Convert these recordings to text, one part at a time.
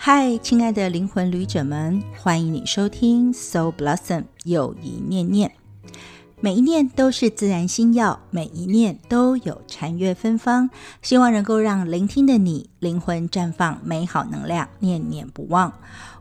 嗨，亲爱的灵魂旅者们，欢迎你收听 Soul Blossom 友谊念念。每一念都是自然心药，每一念都有禅悦芬芳。希望能够让聆听的你灵魂绽放美好能量，念念不忘。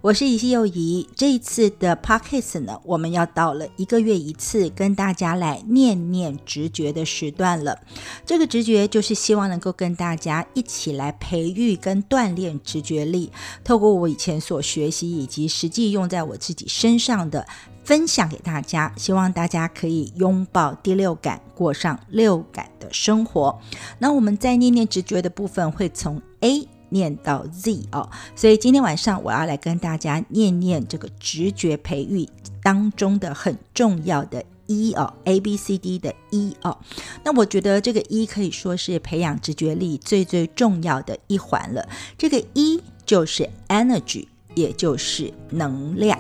我是以西友谊。这一次的 Podcast 呢，我们要到了一个月一次，跟大家来念念直觉的时段了。这个直觉就是希望能够跟大家一起来培育跟锻炼直觉力，透过我以前所学习以及实际用在我自己身上的。分享给大家，希望大家可以拥抱第六感，过上六感的生活。那我们在念念直觉的部分，会从 A 念到 Z 哦，所以今天晚上我要来跟大家念念这个直觉培育当中的很重要的一哦，A B C D 的一哦。那我觉得这个一可以说是培养直觉力最最重要的一环了。这个一就是 energy，也就是能量。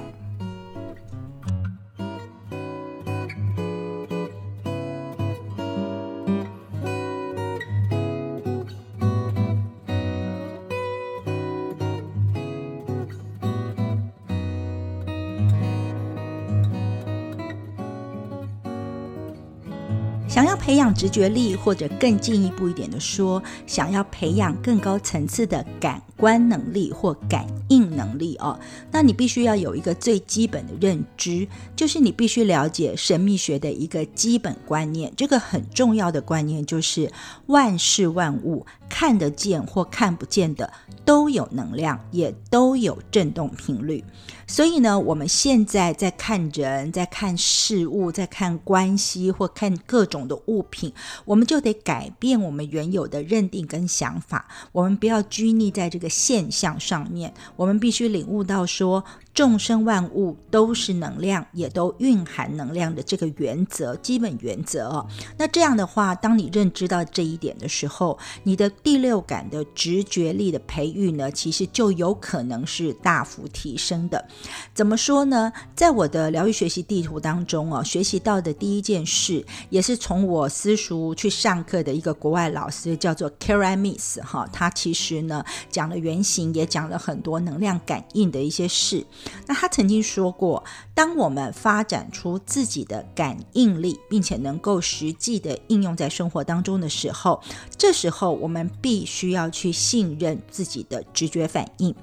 想要培养直觉力，或者更进一步一点的说，想要培养更高层次的感观能力或感应能力哦，那你必须要有一个最基本的认知，就是你必须了解神秘学的一个基本观念。这个很重要的观念就是，万事万物看得见或看不见的都有能量，也都有振动频率。所以呢，我们现在在看人，在看事物，在看关系或看各种的物品，我们就得改变我们原有的认定跟想法。我们不要拘泥在这个现象上面，我们必须领悟到说。众生万物都是能量，也都蕴含能量的这个原则，基本原则哦。那这样的话，当你认知到这一点的时候，你的第六感的直觉力的培育呢，其实就有可能是大幅提升的。怎么说呢？在我的疗愈学习地图当中哦，学习到的第一件事，也是从我私塾去上课的一个国外老师，叫做 Kara Miss 哈，他其实呢讲了原型，也讲了很多能量感应的一些事。那他曾经说过，当我们发展出自己的感应力，并且能够实际的应用在生活当中的时候，这时候我们必须要去信任自己的直觉反应。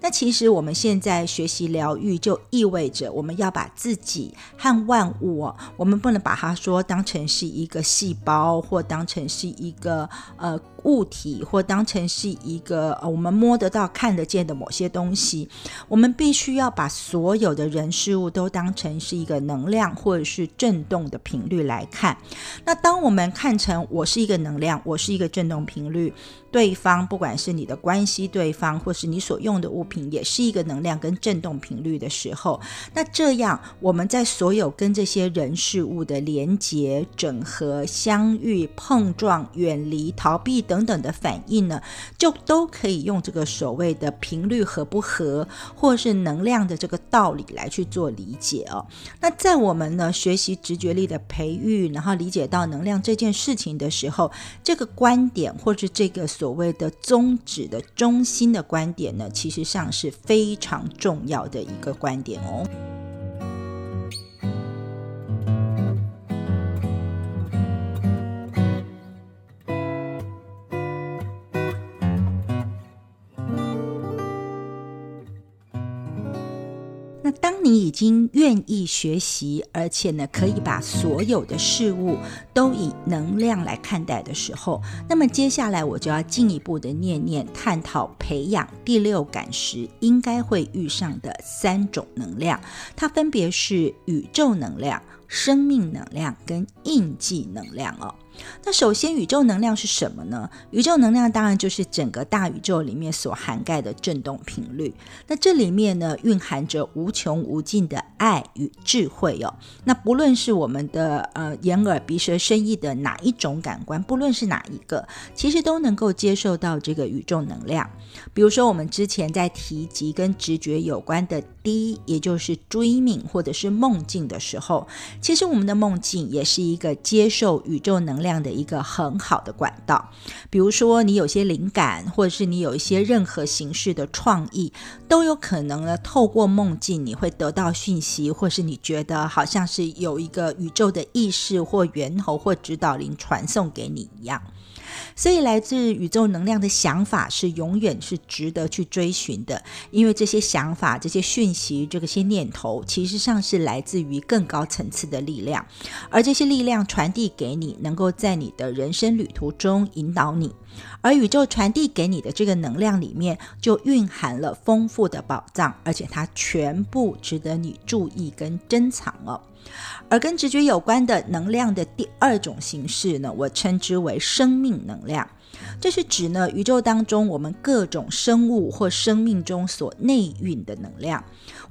那其实我们现在学习疗愈，就意味着我们要把自己和万物，我们不能把它说当成是一个细胞，或当成是一个呃。物体或当成是一个呃我们摸得到、看得见的某些东西，我们必须要把所有的人事物都当成是一个能量或者是振动的频率来看。那当我们看成我是一个能量，我是一个振动频率。对方，不管是你的关系对方，或是你所用的物品，也是一个能量跟振动频率的时候，那这样我们在所有跟这些人事物的连接、整合、相遇、碰撞、远离、逃避等等的反应呢，就都可以用这个所谓的频率合不合，或是能量量的这个道理来去做理解哦。那在我们呢学习直觉力的培育，然后理解到能量这件事情的时候，这个观点或是这个。所谓的宗旨的中心的观点呢，其实上是非常重要的一个观点哦。你已经愿意学习，而且呢，可以把所有的事物都以能量来看待的时候，那么接下来我就要进一步的念念探讨培养第六感时应该会遇上的三种能量，它分别是宇宙能量、生命能量跟印记能量哦。那首先，宇宙能量是什么呢？宇宙能量当然就是整个大宇宙里面所涵盖的振动频率。那这里面呢，蕴含着无穷无尽的爱与智慧哦。那不论是我们的呃眼耳鼻舌身意的哪一种感官，不论是哪一个，其实都能够接受到这个宇宙能量。比如说，我们之前在提及跟直觉有关的 D，也就是 dreaming 或者是梦境的时候，其实我们的梦境也是一个接受宇宙能。量的一个很好的管道。比如说，你有些灵感，或者是你有一些任何形式的创意，都有可能呢，透过梦境你会得到讯息，或是你觉得好像是有一个宇宙的意识或源头或指导灵传送给你一样。所以，来自宇宙能量的想法是永远是值得去追寻的，因为这些想法、这些讯息、这个些念头，其实上是来自于更高层次的力量，而这些力量传递给你，能够在你的人生旅途中引导你，而宇宙传递给你的这个能量里面，就蕴含了丰富的宝藏，而且它全部值得你注意跟珍藏哦。而跟直觉有关的能量的第二种形式呢，我称之为生命能量。这是指呢，宇宙当中我们各种生物或生命中所内蕴的能量。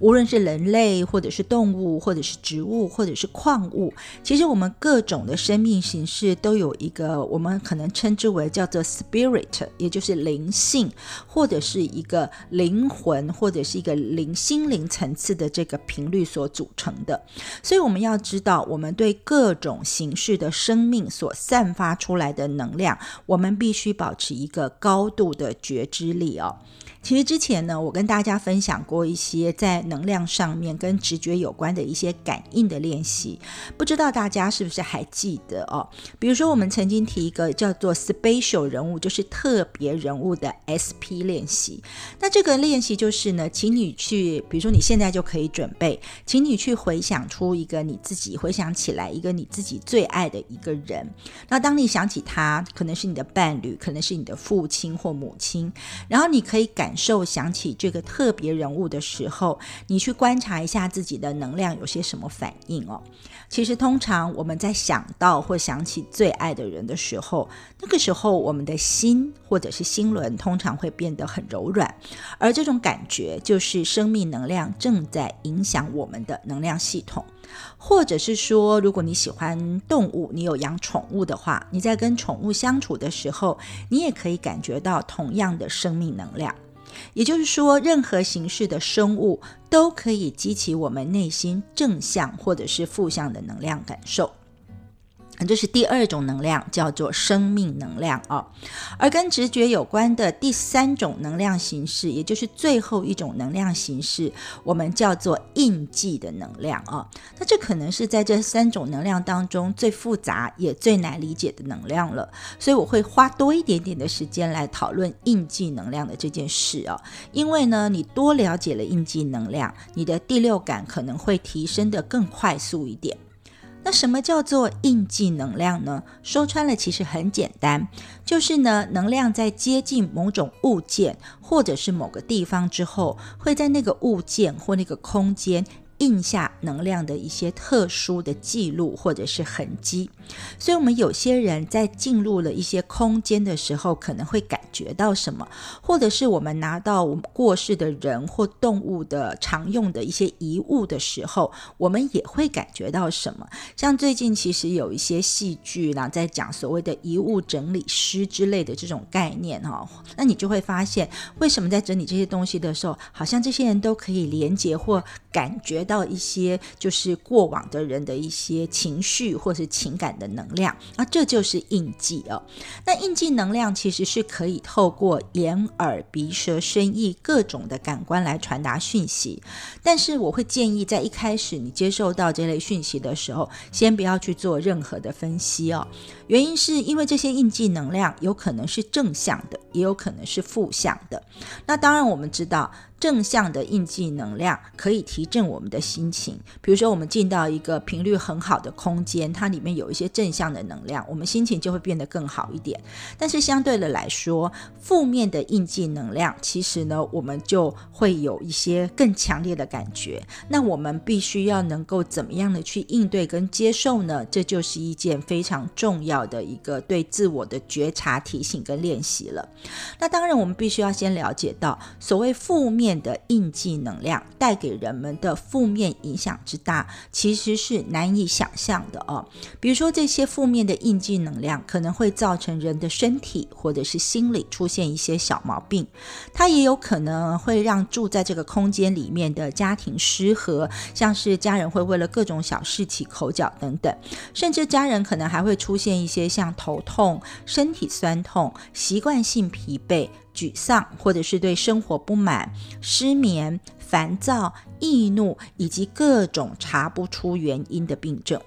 无论是人类，或者是动物，或者是植物，或者是矿物，其实我们各种的生命形式都有一个我们可能称之为叫做 spirit，也就是灵性，或者是一个灵魂，或者是一个灵心灵层次的这个频率所组成的。所以我们要知道，我们对各种形式的生命所散发出来的能量，我们必须保持一个高度的觉知力哦。其实之前呢，我跟大家分享过一些在能量上面跟直觉有关的一些感应的练习，不知道大家是不是还记得哦？比如说，我们曾经提一个叫做 special 人物，就是特别人物的 SP 练习。那这个练习就是呢，请你去，比如说你现在就可以准备，请你去回想出一个你自己回想起来一个你自己最爱的一个人。那当你想起他，可能是你的伴侣，可能是你的父亲或母亲，然后你可以感。受想起这个特别人物的时候，你去观察一下自己的能量有些什么反应哦。其实通常我们在想到或想起最爱的人的时候，那个时候我们的心或者是心轮通常会变得很柔软，而这种感觉就是生命能量正在影响我们的能量系统。或者是说，如果你喜欢动物，你有养宠物的话，你在跟宠物相处的时候，你也可以感觉到同样的生命能量。也就是说，任何形式的生物都可以激起我们内心正向或者是负向的能量感受。这是第二种能量，叫做生命能量啊。而跟直觉有关的第三种能量形式，也就是最后一种能量形式，我们叫做印记的能量啊。那这可能是在这三种能量当中最复杂也最难理解的能量了。所以我会花多一点点的时间来讨论印记能量的这件事啊。因为呢，你多了解了印记能量，你的第六感可能会提升的更快速一点。那什么叫做印记能量呢？说穿了，其实很简单，就是呢，能量在接近某种物件或者是某个地方之后，会在那个物件或那个空间。印下能量的一些特殊的记录或者是痕迹，所以，我们有些人在进入了一些空间的时候，可能会感觉到什么，或者是我们拿到我们过世的人或动物的常用的一些遗物的时候，我们也会感觉到什么。像最近其实有一些戏剧啦，在讲所谓的遗物整理师之类的这种概念哈，那你就会发现，为什么在整理这些东西的时候，好像这些人都可以连接或感觉。到一些就是过往的人的一些情绪或是情感的能量，那这就是印记哦。那印记能量其实是可以透过眼、耳、鼻、舌、身、意各种的感官来传达讯息。但是我会建议，在一开始你接受到这类讯息的时候，先不要去做任何的分析哦。原因是因为这些印记能量有可能是正向的，也有可能是负向的。那当然我们知道。正向的印记能量可以提振我们的心情，比如说我们进到一个频率很好的空间，它里面有一些正向的能量，我们心情就会变得更好一点。但是相对的来说，负面的印记能量，其实呢，我们就会有一些更强烈的感觉。那我们必须要能够怎么样的去应对跟接受呢？这就是一件非常重要的一个对自我的觉察、提醒跟练习了。那当然，我们必须要先了解到所谓负面。的印记能量带给人们的负面影响之大，其实是难以想象的哦。比如说，这些负面的印记能量可能会造成人的身体或者是心理出现一些小毛病，它也有可能会让住在这个空间里面的家庭失和，像是家人会为了各种小事起口角等等，甚至家人可能还会出现一些像头痛、身体酸痛、习惯性疲惫。沮丧，或者是对生活不满、失眠、烦躁、易怒，以及各种查不出原因的病症。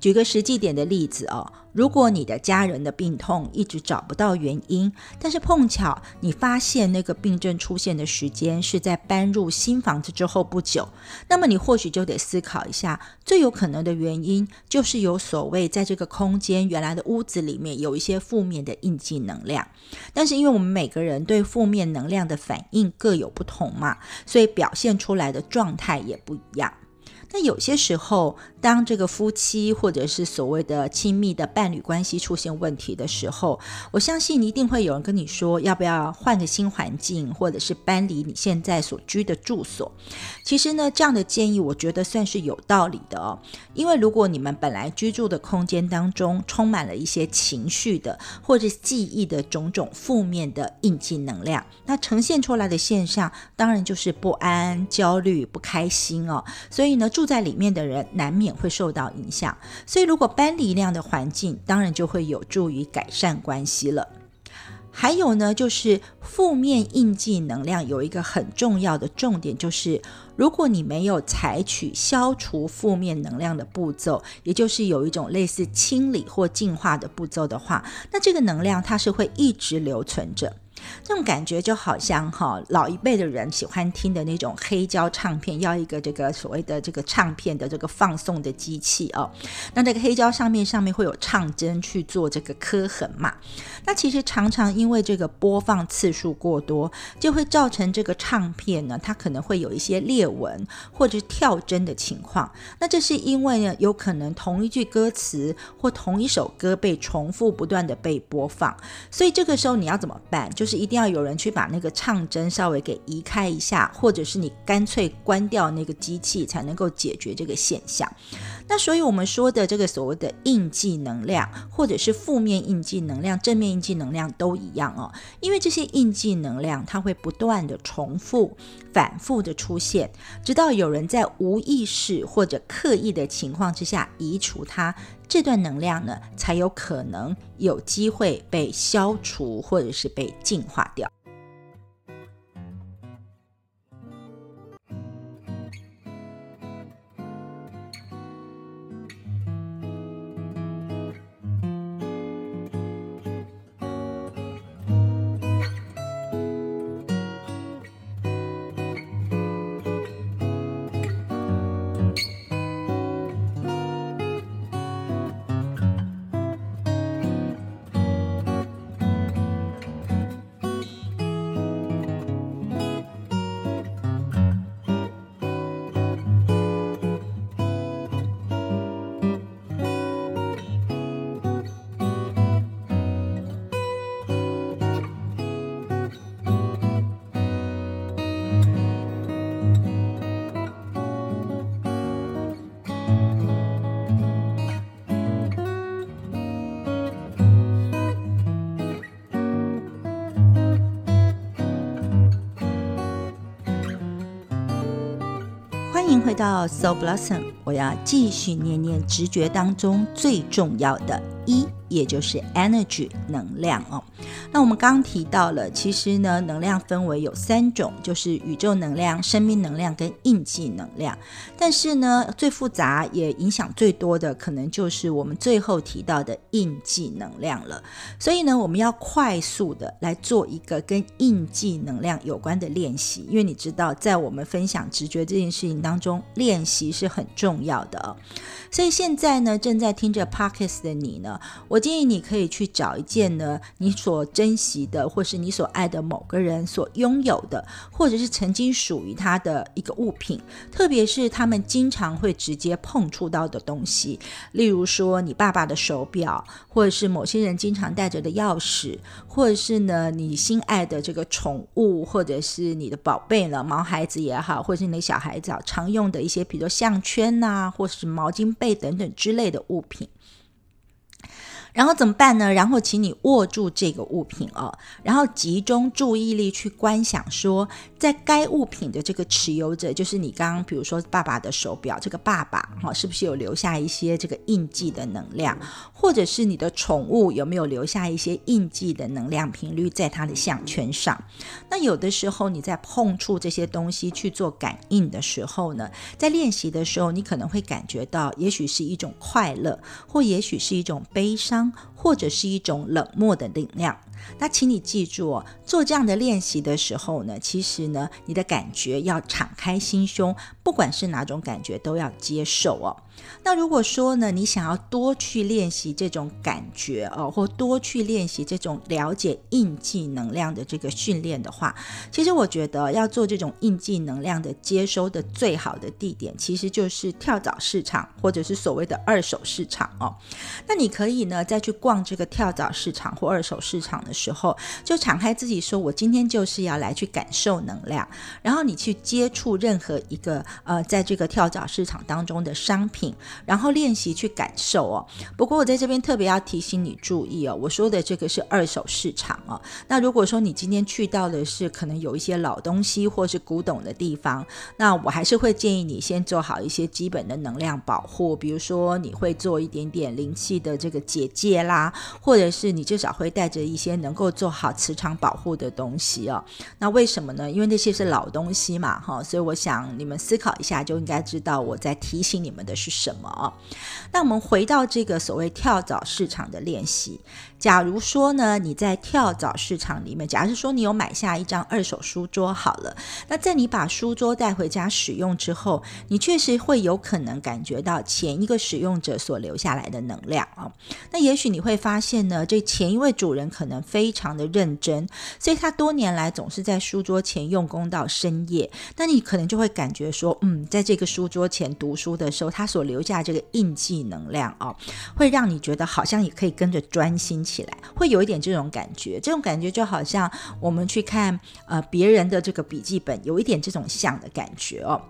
举个实际点的例子哦。如果你的家人的病痛一直找不到原因，但是碰巧你发现那个病症出现的时间是在搬入新房子之后不久，那么你或许就得思考一下，最有可能的原因就是有所谓在这个空间原来的屋子里面有一些负面的印记能量，但是因为我们每个人对负面能量的反应各有不同嘛，所以表现出来的状态也不一样。那有些时候，当这个夫妻或者是所谓的亲密的伴侣关系出现问题的时候，我相信一定会有人跟你说，要不要换个新环境，或者是搬离你现在所居的住所。其实呢，这样的建议我觉得算是有道理的哦。因为如果你们本来居住的空间当中充满了一些情绪的或者记忆的种种负面的印记能量，那呈现出来的现象当然就是不安、焦虑、不开心哦。所以呢。住在里面的人难免会受到影响，所以如果搬离那样的环境，当然就会有助于改善关系了。还有呢，就是负面印记能量有一个很重要的重点，就是如果你没有采取消除负面能量的步骤，也就是有一种类似清理或净化的步骤的话，那这个能量它是会一直留存着。这种感觉就好像哈，老一辈的人喜欢听的那种黑胶唱片，要一个这个所谓的这个唱片的这个放送的机器哦。那这个黑胶上面上面会有唱针去做这个刻痕嘛？那其实常常因为这个播放次数过多，就会造成这个唱片呢，它可能会有一些裂纹或者跳针的情况。那这是因为呢，有可能同一句歌词或同一首歌被重复不断的被播放，所以这个时候你要怎么办？就是。一定要有人去把那个唱针稍微给移开一下，或者是你干脆关掉那个机器，才能够解决这个现象。那所以我们说的这个所谓的印记能量，或者是负面印记能量、正面印记能量都一样哦，因为这些印记能量它会不断的重复、反复的出现，直到有人在无意识或者刻意的情况之下移除它。这段能量呢，才有可能有机会被消除，或者是被净化掉。到 Soul Blossom，我要继续念念直觉当中最重要的一。也就是 energy 能量哦。那我们刚提到了，其实呢，能量分为有三种，就是宇宙能量、生命能量跟印记能量。但是呢，最复杂也影响最多的，可能就是我们最后提到的印记能量了。所以呢，我们要快速的来做一个跟印记能量有关的练习，因为你知道，在我们分享直觉这件事情当中，练习是很重要的。所以现在呢，正在听着 p o c k s 的你呢，我建议你可以去找一件呢你所珍惜的，或是你所爱的某个人所拥有的，或者是曾经属于他的一个物品，特别是他们经常会直接碰触到的东西，例如说你爸爸的手表，或者是某些人经常带着的钥匙，或者是呢你心爱的这个宠物，或者是你的宝贝了，毛孩子也好，或者是你的小孩子常用的一些，比如项圈呐，或是毛巾被等等之类的物品。然后怎么办呢？然后请你握住这个物品哦，然后集中注意力去观想，说在该物品的这个持有者，就是你刚刚比如说爸爸的手表，这个爸爸哈，是不是有留下一些这个印记的能量？或者是你的宠物有没有留下一些印记的能量频率在它的项圈上？那有的时候你在碰触这些东西去做感应的时候呢，在练习的时候，你可能会感觉到，也许是一种快乐，或也许是一种悲伤。음 或者是一种冷漠的能量。那请你记住哦，做这样的练习的时候呢，其实呢，你的感觉要敞开心胸，不管是哪种感觉都要接受哦。那如果说呢，你想要多去练习这种感觉哦，或多去练习这种了解印记能量的这个训练的话，其实我觉得要做这种印记能量的接收的最好的地点，其实就是跳蚤市场或者是所谓的二手市场哦。那你可以呢，再去逛这个跳蚤市场或二手市场的。时候就敞开自己，说我今天就是要来去感受能量，然后你去接触任何一个呃，在这个跳蚤市场当中的商品，然后练习去感受哦。不过我在这边特别要提醒你注意哦，我说的这个是二手市场哦。那如果说你今天去到的是可能有一些老东西或是古董的地方，那我还是会建议你先做好一些基本的能量保护，比如说你会做一点点灵气的这个结界啦，或者是你至少会带着一些。能够做好磁场保护的东西哦，那为什么呢？因为那些是老东西嘛，哈，所以我想你们思考一下，就应该知道我在提醒你们的是什么。那我们回到这个所谓跳蚤市场的练习。假如说呢，你在跳蚤市场里面，假如说你有买下一张二手书桌好了，那在你把书桌带回家使用之后，你确实会有可能感觉到前一个使用者所留下来的能量啊。那也许你会发现呢，这前一位主人可能非常的认真，所以他多年来总是在书桌前用功到深夜。那你可能就会感觉说，嗯，在这个书桌前读书的时候，他所留下这个印记能量啊，会让你觉得好像也可以跟着专心。起来会有一点这种感觉，这种感觉就好像我们去看呃别人的这个笔记本，有一点这种像的感觉哦。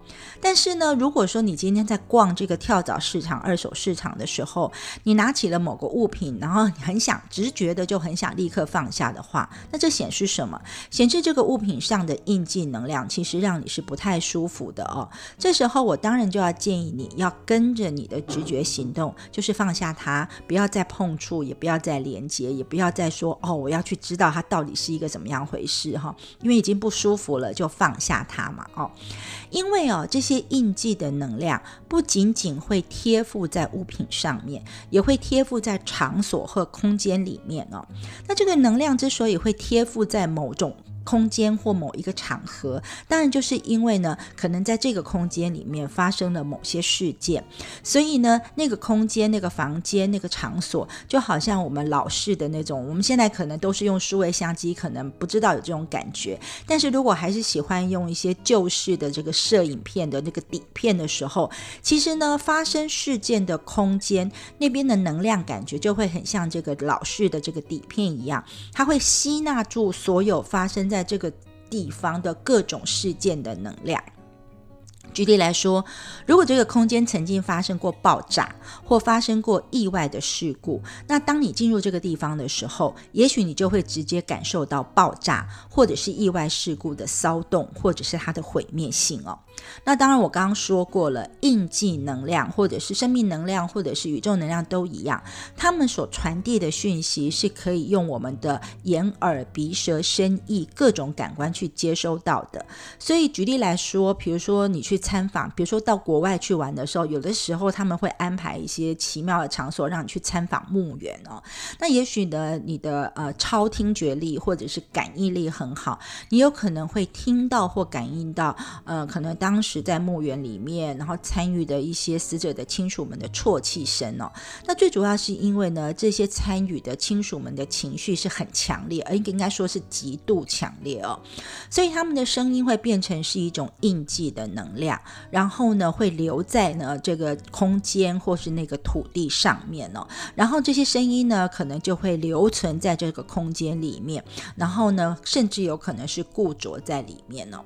但是呢，如果说你今天在逛这个跳蚤市场、二手市场的时候，你拿起了某个物品，然后你很想直觉的就很想立刻放下的话，那这显示什么？显示这个物品上的印记能量其实让你是不太舒服的哦。这时候我当然就要建议你要跟着你的直觉行动，就是放下它，不要再碰触，也不要再连。节也不要再说哦，我要去知道它到底是一个怎么样回事哈，因为已经不舒服了，就放下它嘛哦。因为哦，这些印记的能量不仅仅会贴附在物品上面，也会贴附在场所和空间里面哦。那这个能量之所以会贴附在某种。空间或某一个场合，当然就是因为呢，可能在这个空间里面发生了某些事件，所以呢，那个空间、那个房间、那个场所，就好像我们老式的那种，我们现在可能都是用数位相机，可能不知道有这种感觉。但是如果还是喜欢用一些旧式的这个摄影片的那个底片的时候，其实呢，发生事件的空间那边的能量感觉就会很像这个老式的这个底片一样，它会吸纳住所有发生在。在这个地方的各种事件的能量。举例来说，如果这个空间曾经发生过爆炸或发生过意外的事故，那当你进入这个地方的时候，也许你就会直接感受到爆炸或者是意外事故的骚动，或者是它的毁灭性哦。那当然，我刚刚说过了，印记能量或者是生命能量或者是宇宙能量都一样，他们所传递的讯息是可以用我们的眼、耳、鼻、舌、身、意各种感官去接收到的。所以举例来说，比如说你去。参访，比如说到国外去玩的时候，有的时候他们会安排一些奇妙的场所让你去参访墓园哦。那也许呢，你的呃超听觉力或者是感应力很好，你有可能会听到或感应到呃，可能当当时在墓园里面，然后参与的一些死者的亲属们的啜泣声哦。那最主要是因为呢，这些参与的亲属们的情绪是很强烈，而应该说是极度强烈哦，所以他们的声音会变成是一种印记的能量，然后呢会留在呢这个空间或是那个土地上面哦，然后这些声音呢可能就会留存在这个空间里面，然后呢甚至有可能是固着在里面哦。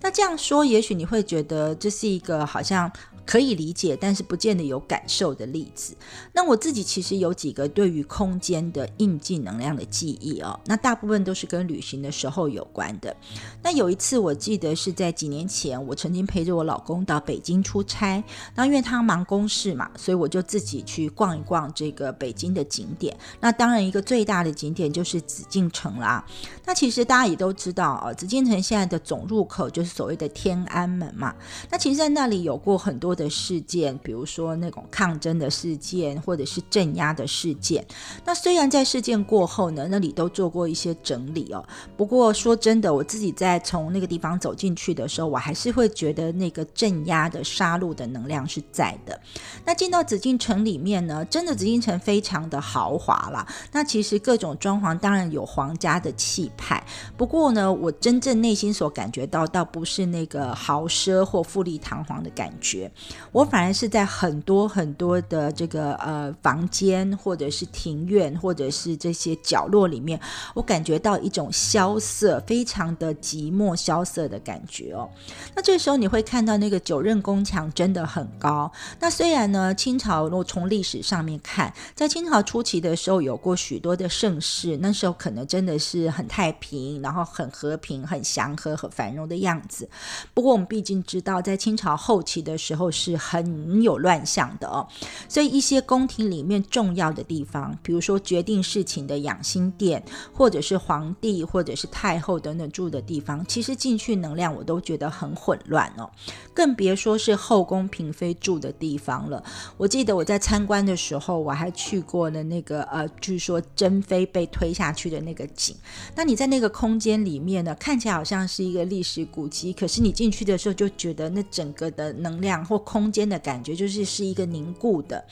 那这样说，也许你会觉得这是一个好像。可以理解，但是不见得有感受的例子。那我自己其实有几个对于空间的印记能量的记忆哦，那大部分都是跟旅行的时候有关的。那有一次我记得是在几年前，我曾经陪着我老公到北京出差，那因为他忙公事嘛，所以我就自己去逛一逛这个北京的景点。那当然一个最大的景点就是紫禁城啦。那其实大家也都知道啊，紫禁城现在的总入口就是所谓的天安门嘛。那其实在那里有过很多。的事件，比如说那种抗争的事件，或者是镇压的事件。那虽然在事件过后呢，那里都做过一些整理哦。不过说真的，我自己在从那个地方走进去的时候，我还是会觉得那个镇压的杀戮的能量是在的。那进到紫禁城里面呢，真的紫禁城非常的豪华啦。那其实各种装潢当然有皇家的气派，不过呢，我真正内心所感觉到，倒不是那个豪奢或富丽堂皇的感觉。我反而是在很多很多的这个呃房间，或者是庭院，或者是这些角落里面，我感觉到一种萧瑟，非常的寂寞萧瑟的感觉哦。那这时候你会看到那个九任宫墙真的很高。那虽然呢，清朝如果从历史上面看，在清朝初期的时候有过许多的盛世，那时候可能真的是很太平，然后很和平、很祥和、很繁荣的样子。不过我们毕竟知道，在清朝后期的时候。是很有乱象的哦，所以一些宫廷里面重要的地方，比如说决定事情的养心殿，或者是皇帝或者是太后等等住的地方，其实进去能量我都觉得很混乱哦，更别说是后宫嫔妃住的地方了。我记得我在参观的时候，我还去过了那个呃，据说珍妃被推下去的那个井。那你在那个空间里面呢，看起来好像是一个历史古迹，可是你进去的时候就觉得那整个的能量或空间的感觉就是是一个凝固的，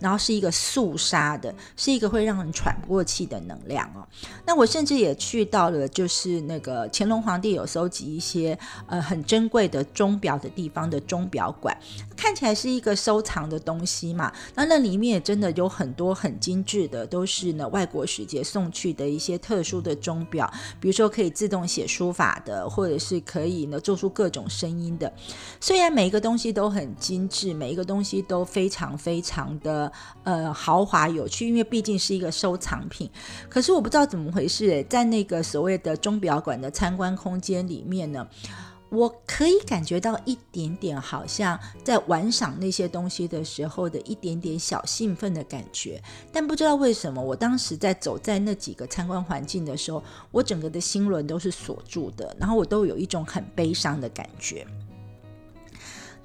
然后是一个肃杀的，是一个会让人喘不过气的能量哦。那我甚至也去到了，就是那个乾隆皇帝有收集一些呃很珍贵的钟表的地方的钟表馆，看起来是一个收藏的东西嘛。那那里面也真的有很多很精致的，都是呢外国使节送去的一些特殊的钟表，比如说可以自动写书法的，或者是可以呢做出各种声音的。虽然每一个东西都很。精致，每一个东西都非常非常的呃豪华有趣，因为毕竟是一个收藏品。可是我不知道怎么回事，在那个所谓的钟表馆的参观空间里面呢，我可以感觉到一点点，好像在玩赏那些东西的时候的一点点小兴奋的感觉。但不知道为什么，我当时在走在那几个参观环境的时候，我整个的心轮都是锁住的，然后我都有一种很悲伤的感觉。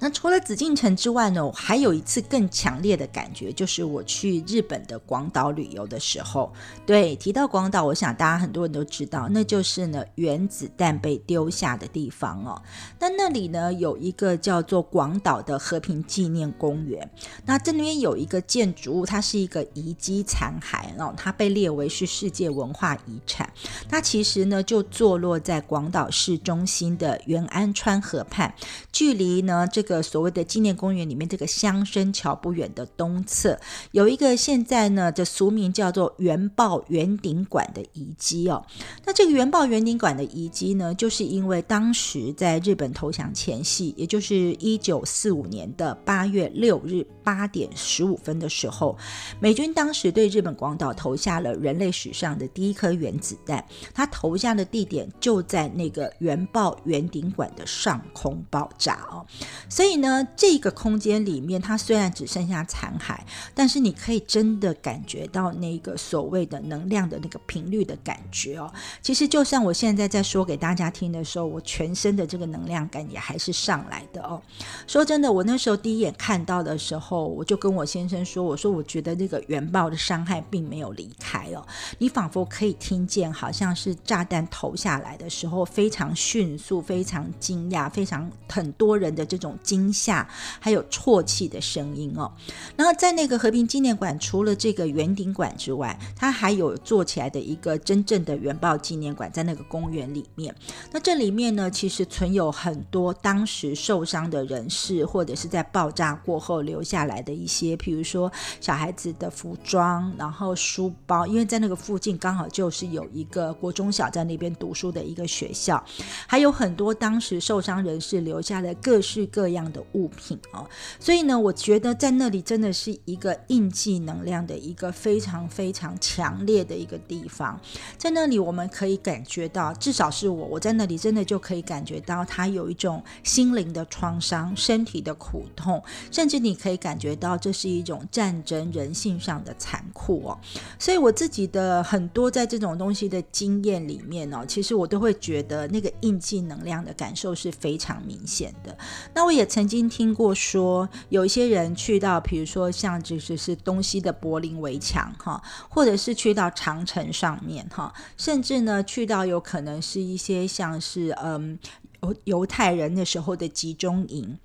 那除了紫禁城之外呢，还有一次更强烈的感觉，就是我去日本的广岛旅游的时候。对，提到广岛，我想大家很多人都知道，那就是呢原子弹被丢下的地方哦。那那里呢有一个叫做广岛的和平纪念公园。那这里面有一个建筑物，它是一个遗迹残骸哦，它被列为是世界文化遗产。它其实呢就坐落在广岛市中心的原安川河畔，距离呢这个。个所谓的纪念公园里面，这个香生桥不远的东侧，有一个现在呢的俗名叫做原爆圆顶馆的遗迹哦。那这个原爆圆顶馆的遗迹呢，就是因为当时在日本投降前夕，也就是一九四五年的八月六日八点十五分的时候，美军当时对日本广岛投下了人类史上的第一颗原子弹，它投下的地点就在那个原爆圆顶馆的上空爆炸哦。所以呢，这个空间里面，它虽然只剩下残骸，但是你可以真的感觉到那个所谓的能量的那个频率的感觉哦。其实就像我现在在说给大家听的时候，我全身的这个能量感也还是上来的哦。说真的，我那时候第一眼看到的时候，我就跟我先生说：“我说我觉得那个原爆的伤害并没有离开哦，你仿佛可以听见，好像是炸弹投下来的时候非常迅速、非常惊讶、非常很多人的这种惊吓，还有啜泣的声音哦。然后在那个和平纪念馆，除了这个圆顶馆之外，它还有做起来的一个真正的原爆纪念馆，在那个公园里面。那这里面呢，其实存有很多当时受伤的人士，或者是在爆炸过后留下下来的一些，比如说小孩子的服装，然后书包，因为在那个附近刚好就是有一个国中小在那边读书的一个学校，还有很多当时受伤人士留下的各式各样的物品哦。所以呢，我觉得在那里真的是一个印记能量的一个非常非常强烈的一个地方，在那里我们可以感觉到，至少是我，我在那里真的就可以感觉到他有一种心灵的创伤、身体的苦痛，甚至你可以感感觉到这是一种战争、人性上的残酷哦。所以我自己的很多在这种东西的经验里面哦，其实我都会觉得那个印记能量的感受是非常明显的。那我也曾经听过说，有一些人去到，比如说像就是是东西的柏林围墙哈，或者是去到长城上面哈，甚至呢去到有可能是一些像是嗯犹犹太人那时候的集中营。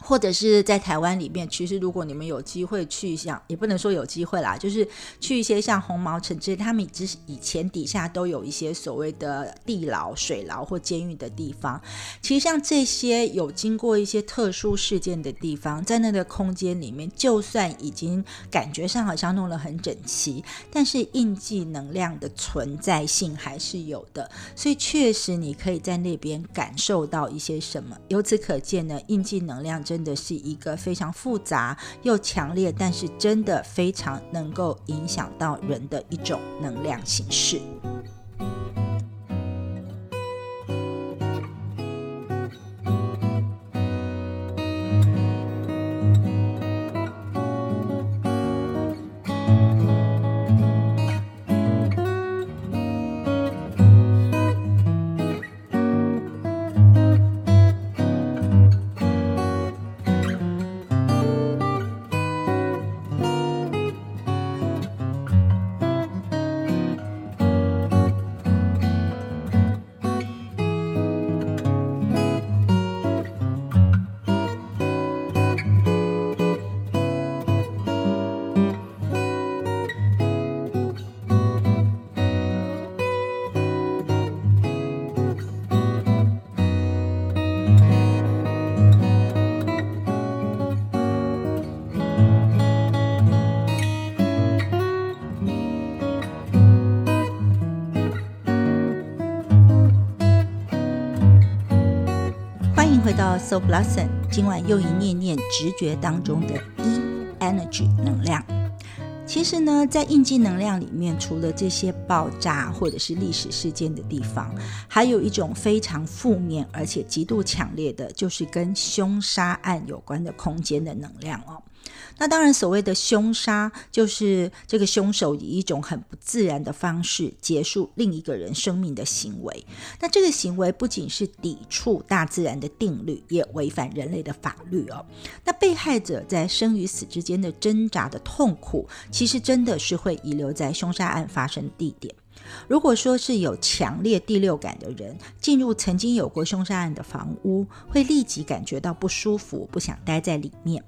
或者是在台湾里面，其实如果你们有机会去，像也不能说有机会啦，就是去一些像红毛城这些，他们之以前底下都有一些所谓的地牢、水牢或监狱的地方。其实像这些有经过一些特殊事件的地方，在那个空间里面，就算已经感觉上好像弄得很整齐，但是印记能量的存在性还是有的。所以确实你可以在那边感受到一些什么。由此可见呢，印记能量真。的是一个非常复杂又强烈，但是真的非常能够影响到人的一种能量形式。到 So Blossom，今晚又一念念直觉当中的一 Energy 能量。其实呢，在印记能量里面，除了这些爆炸或者是历史事件的地方，还有一种非常负面而且极度强烈的，就是跟凶杀案有关的空间的能量哦。那当然，所谓的凶杀，就是这个凶手以一种很不自然的方式结束另一个人生命的行为。那这个行为不仅是抵触大自然的定律，也违反人类的法律哦。那被害者在生与死之间的挣扎的痛苦，其实真的是会遗留在凶杀案发生地点。如果说是有强烈第六感的人进入曾经有过凶杀案的房屋，会立即感觉到不舒服，不想待在里面。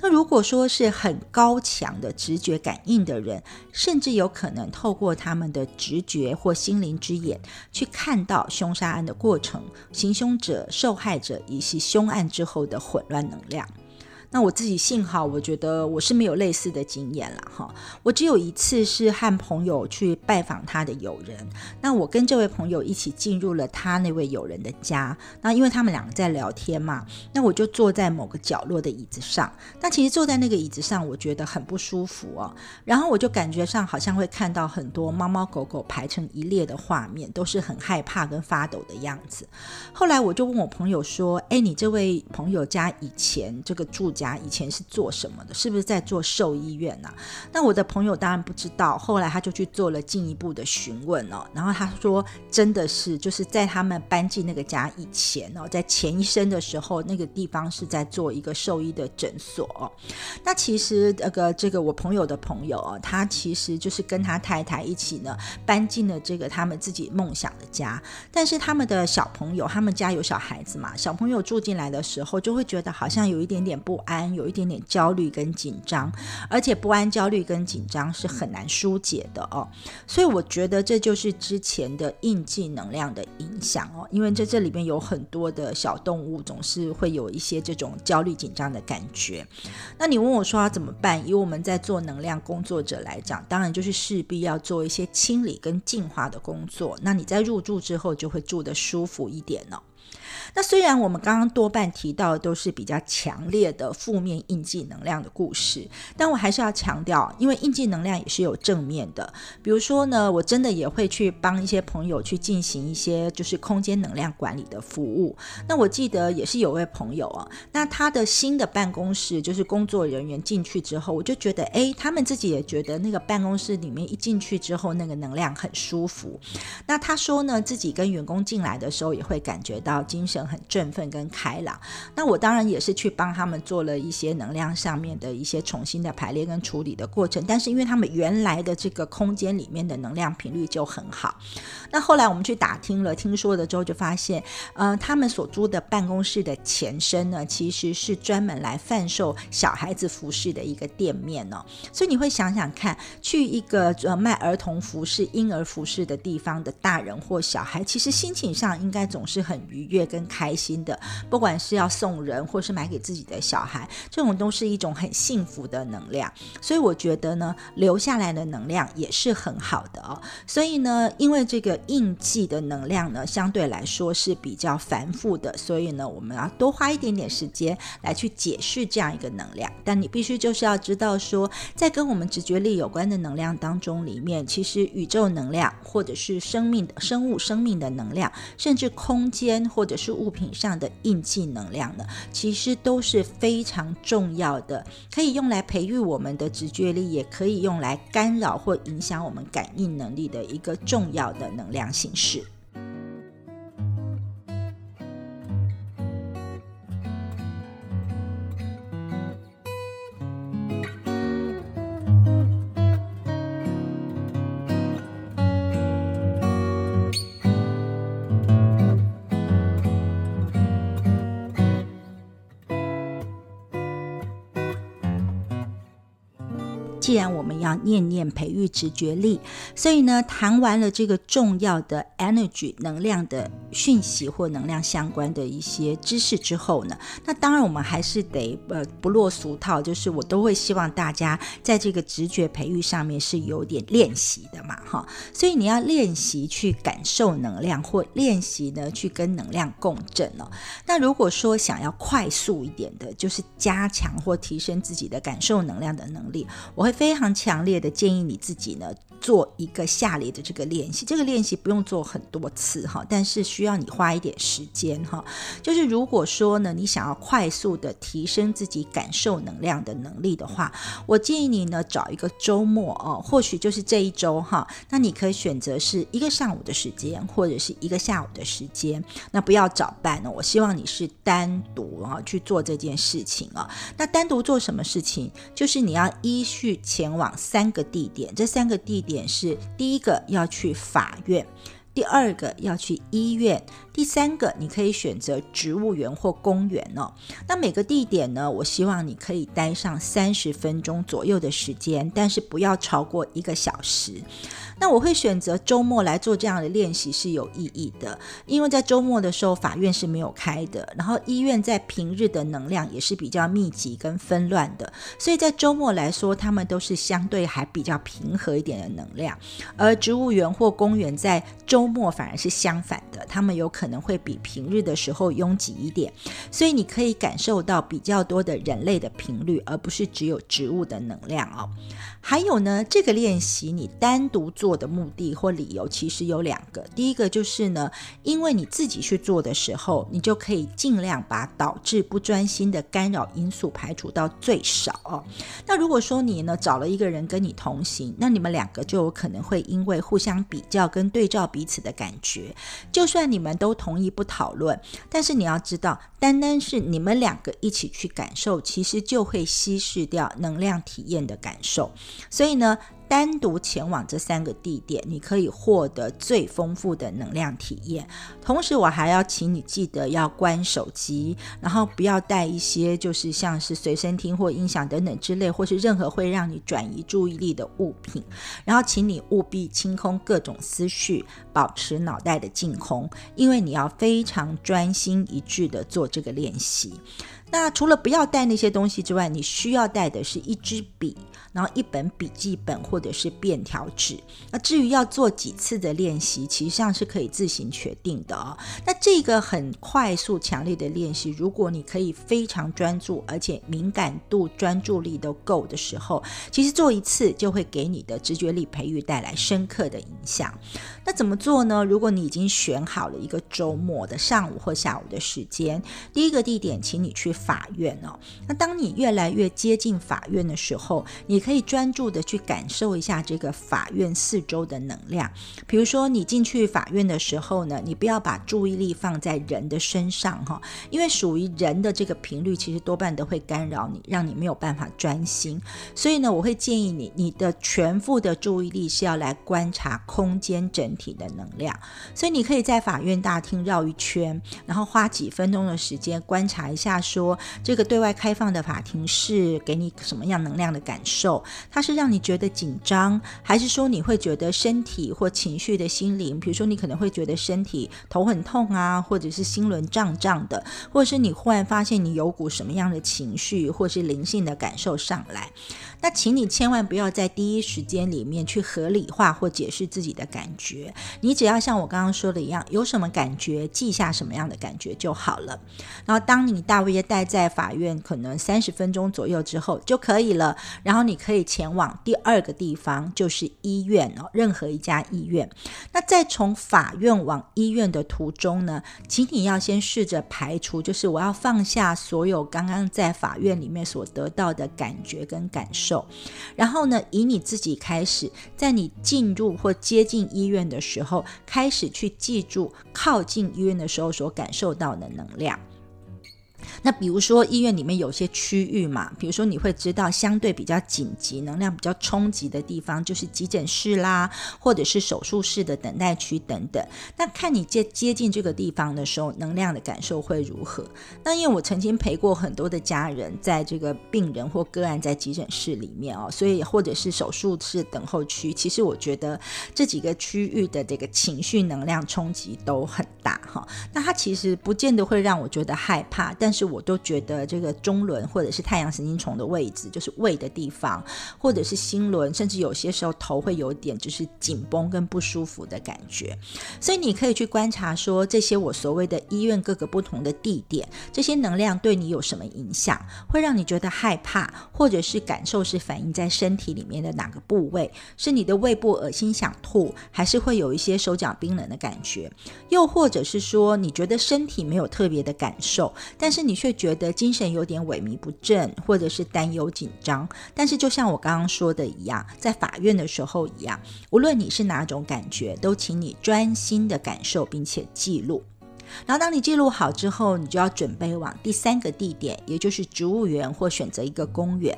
那如果说是很高强的直觉感应的人，甚至有可能透过他们的直觉或心灵之眼，去看到凶杀案的过程、行凶者、受害者以及凶案之后的混乱能量。那我自己幸好，我觉得我是没有类似的经验了哈。我只有一次是和朋友去拜访他的友人，那我跟这位朋友一起进入了他那位友人的家。那因为他们两个在聊天嘛，那我就坐在某个角落的椅子上。那其实坐在那个椅子上，我觉得很不舒服哦。然后我就感觉上好像会看到很多猫猫狗狗排成一列的画面，都是很害怕跟发抖的样子。后来我就问我朋友说：“哎，你这位朋友家以前这个住家？”家以前是做什么的？是不是在做兽医院呢？那我的朋友当然不知道，后来他就去做了进一步的询问哦，然后他说真的是就是在他们搬进那个家以前哦，在前一生的时候，那个地方是在做一个兽医的诊所。那其实那个这个我朋友的朋友哦，他其实就是跟他太太一起呢搬进了这个他们自己梦想的家，但是他们的小朋友，他们家有小孩子嘛，小朋友住进来的时候就会觉得好像有一点点不安，有一点点焦虑跟紧张，而且不安、焦虑跟紧张是很难疏解的哦。所以我觉得这就是之前的印记能量的影响哦，因为在这里面有很多的小动物，总是会有一些这种焦虑紧张的感觉。那你问我说要怎么办？以我们在做能量工作者来讲，当然就是势必要做一些清理跟净化的工作。那你在入住之后就会住得舒服一点了。那虽然我们刚刚多半提到的都是比较强烈的负面印记能量的故事，但我还是要强调，因为印记能量也是有正面的。比如说呢，我真的也会去帮一些朋友去进行一些就是空间能量管理的服务。那我记得也是有位朋友啊，那他的新的办公室就是工作人员进去之后，我就觉得哎，他们自己也觉得那个办公室里面一进去之后，那个能量很舒服。那他说呢，自己跟员工进来的时候也会感觉到精神。很振奋跟开朗，那我当然也是去帮他们做了一些能量上面的一些重新的排列跟处理的过程。但是因为他们原来的这个空间里面的能量频率就很好，那后来我们去打听了，听说了之后就发现，呃，他们所租的办公室的前身呢，其实是专门来贩售小孩子服饰的一个店面呢。所以你会想想看，去一个呃卖儿童服饰、婴儿服饰的地方的大人或小孩，其实心情上应该总是很愉悦跟。开心的，不管是要送人，或是买给自己的小孩，这种都是一种很幸福的能量。所以我觉得呢，留下来的能量也是很好的哦。所以呢，因为这个印记的能量呢，相对来说是比较繁复的，所以呢，我们要多花一点点时间来去解释这样一个能量。但你必须就是要知道说，在跟我们直觉力有关的能量当中，里面其实宇宙能量，或者是生命的生物生命的能量，甚至空间，或者是。物品上的印记能量呢，其实都是非常重要的，可以用来培育我们的直觉力，也可以用来干扰或影响我们感应能力的一个重要的能量形式。既然我们要念念培育直觉力，所以呢，谈完了这个重要的 energy 能量的讯息或能量相关的一些知识之后呢，那当然我们还是得呃不落俗套，就是我都会希望大家在这个直觉培育上面是有点练习的嘛，哈，所以你要练习去感受能量，或练习呢去跟能量共振哦。那如果说想要快速一点的，就是加强或提升自己的感受能量的能力，我会。非常强烈的建议你自己呢，做一个下列的这个练习。这个练习不用做很多次哈，但是需要你花一点时间哈。就是如果说呢，你想要快速的提升自己感受能量的能力的话，我建议你呢找一个周末哦，或许就是这一周哈。那你可以选择是一个上午的时间，或者是一个下午的时间。那不要早办呢，我希望你是单独啊去做这件事情啊。那单独做什么事情？就是你要依序。前往三个地点，这三个地点是：第一个要去法院，第二个要去医院，第三个你可以选择植物园或公园哦。那每个地点呢，我希望你可以待上三十分钟左右的时间，但是不要超过一个小时。那我会选择周末来做这样的练习是有意义的，因为在周末的时候法院是没有开的，然后医院在平日的能量也是比较密集跟纷乱的，所以在周末来说，他们都是相对还比较平和一点的能量，而植物园或公园在周末反而是相反的，他们有可可能会比平日的时候拥挤一点，所以你可以感受到比较多的人类的频率，而不是只有植物的能量哦。还有呢，这个练习你单独做的目的或理由其实有两个，第一个就是呢，因为你自己去做的时候，你就可以尽量把导致不专心的干扰因素排除到最少。那如果说你呢找了一个人跟你同行，那你们两个就有可能会因为互相比较跟对照彼此的感觉，就算你们都同意不讨论，但是你要知道，单单是你们两个一起去感受，其实就会稀释掉能量体验的感受。所以呢。单独前往这三个地点，你可以获得最丰富的能量体验。同时，我还要请你记得要关手机，然后不要带一些就是像是随身听或音响等等之类，或是任何会让你转移注意力的物品。然后，请你务必清空各种思绪，保持脑袋的净空，因为你要非常专心一致的做这个练习。那除了不要带那些东西之外，你需要带的是一支笔，然后一本笔记本或者是便条纸。那至于要做几次的练习，其实上是可以自行决定的哦。那这个很快速、强烈的练习，如果你可以非常专注，而且敏感度、专注力都够的时候，其实做一次就会给你的直觉力培育带来深刻的影响。那怎么做呢？如果你已经选好了一个周末的上午或下午的时间，第一个地点，请你去。法院哦，那当你越来越接近法院的时候，你可以专注的去感受一下这个法院四周的能量。比如说，你进去法院的时候呢，你不要把注意力放在人的身上哈，因为属于人的这个频率，其实多半都会干扰你，让你没有办法专心。所以呢，我会建议你，你的全副的注意力是要来观察空间整体的能量。所以你可以在法院大厅绕一圈，然后花几分钟的时间观察一下说。这个对外开放的法庭是给你什么样能量的感受？它是让你觉得紧张，还是说你会觉得身体或情绪的心灵？比如说你可能会觉得身体头很痛啊，或者是心轮胀胀的，或者是你忽然发现你有股什么样的情绪或是灵性的感受上来。那请你千万不要在第一时间里面去合理化或解释自己的感觉，你只要像我刚刚说的一样，有什么感觉记下什么样的感觉就好了。然后当你大约待在法院可能三十分钟左右之后就可以了，然后你可以前往第二个地方，就是医院哦，任何一家医院。那在从法院往医院的途中呢，请你要先试着排除，就是我要放下所有刚刚在法院里面所得到的感觉跟感受。然后呢，以你自己开始，在你进入或接近医院的时候，开始去记住靠近医院的时候所感受到的能量。那比如说医院里面有些区域嘛，比如说你会知道相对比较紧急、能量比较冲击的地方，就是急诊室啦，或者是手术室的等待区等等。那看你接接近这个地方的时候，能量的感受会如何？那因为我曾经陪过很多的家人，在这个病人或个案在急诊室里面哦，所以或者是手术室等候区，其实我觉得这几个区域的这个情绪能量冲击都很大哈。那它其实不见得会让我觉得害怕，但是我都觉得这个中轮或者是太阳神经丛的位置，就是胃的地方，或者是心轮，甚至有些时候头会有点就是紧绷跟不舒服的感觉。所以你可以去观察说，这些我所谓的医院各个不同的地点，这些能量对你有什么影响，会让你觉得害怕，或者是感受是反映在身体里面的哪个部位？是你的胃部恶心想吐，还是会有一些手脚冰冷的感觉？又或者是说，你觉得身体没有特别的感受，但是你却觉得精神有点萎靡不振，或者是担忧紧张，但是就像我刚刚说的一样，在法院的时候一样，无论你是哪种感觉，都请你专心的感受，并且记录。然后，当你记录好之后，你就要准备往第三个地点，也就是植物园或选择一个公园。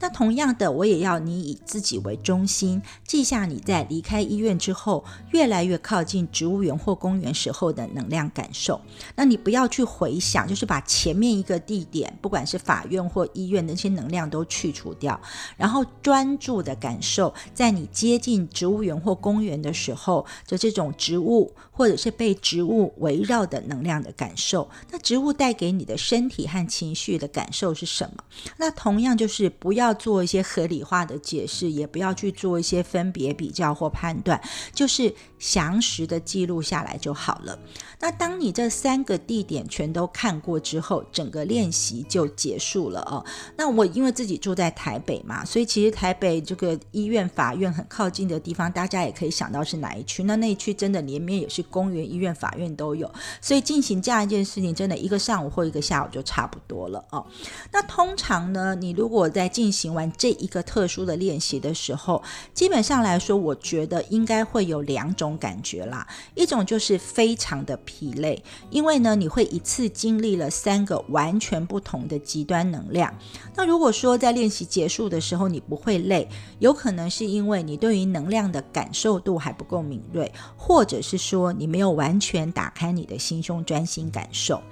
那同样的，我也要你以自己为中心，记下你在离开医院之后，越来越靠近植物园或公园时候的能量感受。那你不要去回想，就是把前面一个地点，不管是法院或医院那些能量都去除掉，然后专注的感受，在你接近植物园或公园的时候的这种植物，或者是被植物围绕的。能量的感受。那植物带给你的身体和情绪的感受是什么？那同样就是不要做一些合理化的解释，也不要去做一些分别比较或判断，就是详实的记录下来就好了。那当你这三个地点全都看过之后，整个练习就结束了哦。那我因为自己住在台北嘛，所以其实台北这个医院、法院很靠近的地方，大家也可以想到是哪一区。那那一区真的连面也是公园、医院、法院都有，所以进行这样一件事情，真的一个上午或一个下午就差不多了哦。那通常呢，你如果在进行完这一个特殊的练习的时候，基本上来说，我觉得应该会有两种感觉啦，一种就是非常的。疲累，因为呢，你会一次经历了三个完全不同的极端能量。那如果说在练习结束的时候你不会累，有可能是因为你对于能量的感受度还不够敏锐，或者是说你没有完全打开你的心胸，专心感受。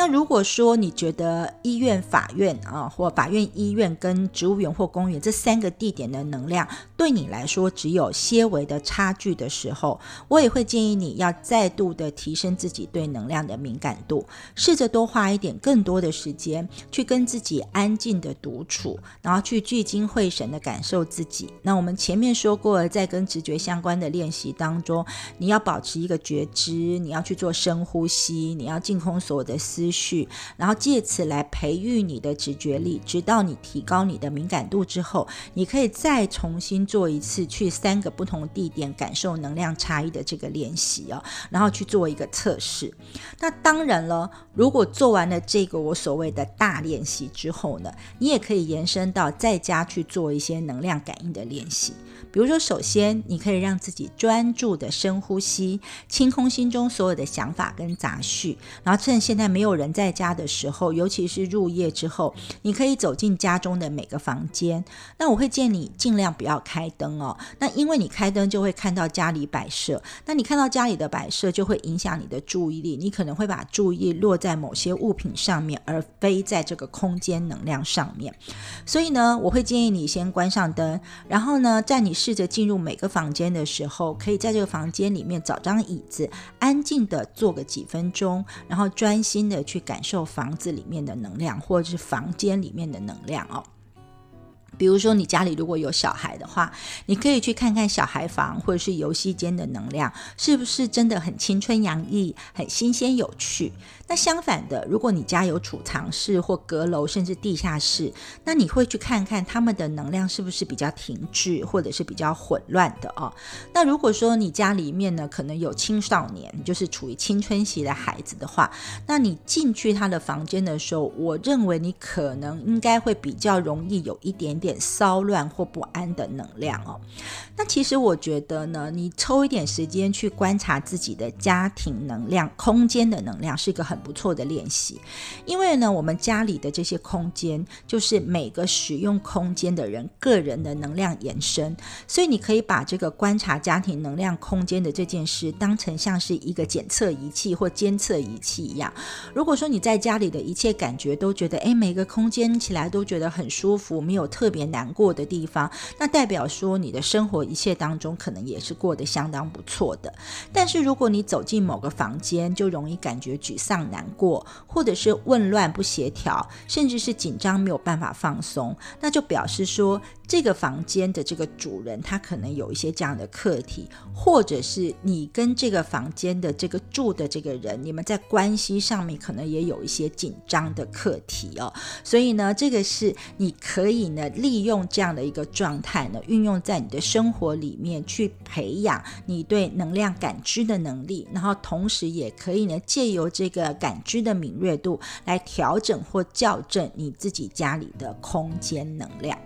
那如果说你觉得医院、法院啊，或法院、医院跟植物园或公园这三个地点的能量对你来说只有些微的差距的时候，我也会建议你要再度的提升自己对能量的敏感度，试着多花一点更多的时间去跟自己安静的独处，然后去聚精会神的感受自己。那我们前面说过，在跟直觉相关的练习当中，你要保持一个觉知，你要去做深呼吸，你要净空所有的思。续，然后借此来培育你的直觉力，直到你提高你的敏感度之后，你可以再重新做一次去三个不同地点感受能量差异的这个练习哦，然后去做一个测试。那当然了，如果做完了这个我所谓的大练习之后呢，你也可以延伸到在家去做一些能量感应的练习。比如说，首先你可以让自己专注的深呼吸，清空心中所有的想法跟杂绪，然后趁现在没有人在家的时候，尤其是入夜之后，你可以走进家中的每个房间。那我会建议你尽量不要开灯哦，那因为你开灯就会看到家里摆设，那你看到家里的摆设就会影响你的注意力，你可能会把注意落在某些物品上面，而非在这个空间能量上面。所以呢，我会建议你先关上灯，然后呢，在你试着进入每个房间的时候，可以在这个房间里面找张椅子，安静的坐个几分钟，然后专心的去感受房子里面的能量，或者是房间里面的能量哦。比如说，你家里如果有小孩的话，你可以去看看小孩房或者是游戏间的能量，是不是真的很青春洋溢、很新鲜有趣？那相反的，如果你家有储藏室或阁楼，甚至地下室，那你会去看看他们的能量是不是比较停滞，或者是比较混乱的哦。那如果说你家里面呢，可能有青少年，就是处于青春期的孩子的话，那你进去他的房间的时候，我认为你可能应该会比较容易有一点点骚乱或不安的能量哦。那其实我觉得呢，你抽一点时间去观察自己的家庭能量、空间的能量，是一个很。不错的练习，因为呢，我们家里的这些空间就是每个使用空间的人个人的能量延伸，所以你可以把这个观察家庭能量空间的这件事当成像是一个检测仪器或监测仪器一样。如果说你在家里的一切感觉都觉得，哎，每个空间起来都觉得很舒服，没有特别难过的地方，那代表说你的生活一切当中可能也是过得相当不错的。但是如果你走进某个房间，就容易感觉沮丧。难过，或者是混乱不协调，甚至是紧张没有办法放松，那就表示说。这个房间的这个主人，他可能有一些这样的课题，或者是你跟这个房间的这个住的这个人，你们在关系上面可能也有一些紧张的课题哦。所以呢，这个是你可以呢利用这样的一个状态呢，运用在你的生活里面去培养你对能量感知的能力，然后同时也可以呢借由这个感知的敏锐度来调整或校正你自己家里的空间能量。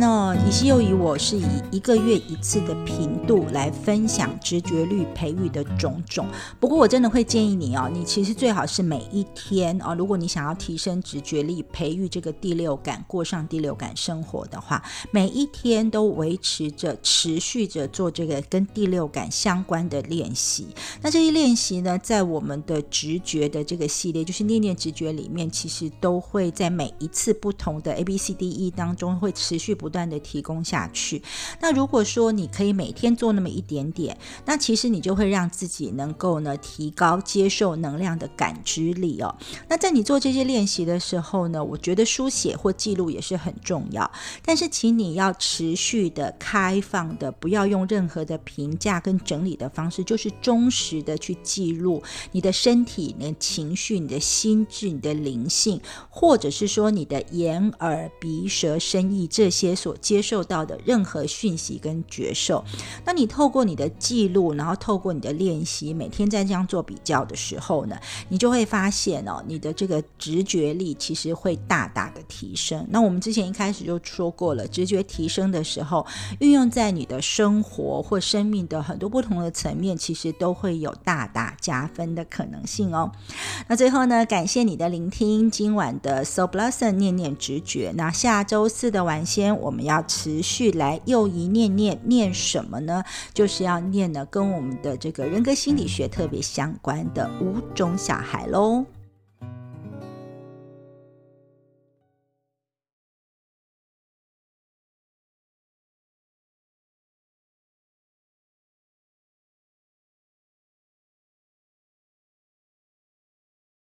然呢，以西又以我是以一个月一次的频度来分享直觉力培育的种种，不过我真的会建议你哦，你其实最好是每一天哦，如果你想要提升直觉力，培育这个第六感，过上第六感生活的话，每一天都维持着、持续着做这个跟第六感相关的练习。那这些练习呢，在我们的直觉的这个系列，就是念念直觉里面，其实都会在每一次不同的 A B C D E 当中会。持续不不断的提供下去。那如果说你可以每天做那么一点点，那其实你就会让自己能够呢提高接受能量的感知力哦。那在你做这些练习的时候呢，我觉得书写或记录也是很重要。但是，请你要持续的、开放的，不要用任何的评价跟整理的方式，就是忠实的去记录你的身体、你的情绪、你的心智、你的灵性，或者是说你的眼、耳、鼻、舌、身、意。这些所接受到的任何讯息跟觉受，那你透过你的记录，然后透过你的练习，每天在这样做比较的时候呢，你就会发现哦，你的这个直觉力其实会大大的提升。那我们之前一开始就说过了，直觉提升的时候，运用在你的生活或生命的很多不同的层面，其实都会有大大加分的可能性哦。那最后呢，感谢你的聆听，今晚的 So Blossom 念念直觉。那下周四的晚。先，我们要持续来又一念念念什么呢？就是要念呢，跟我们的这个人格心理学特别相关的五种小孩喽。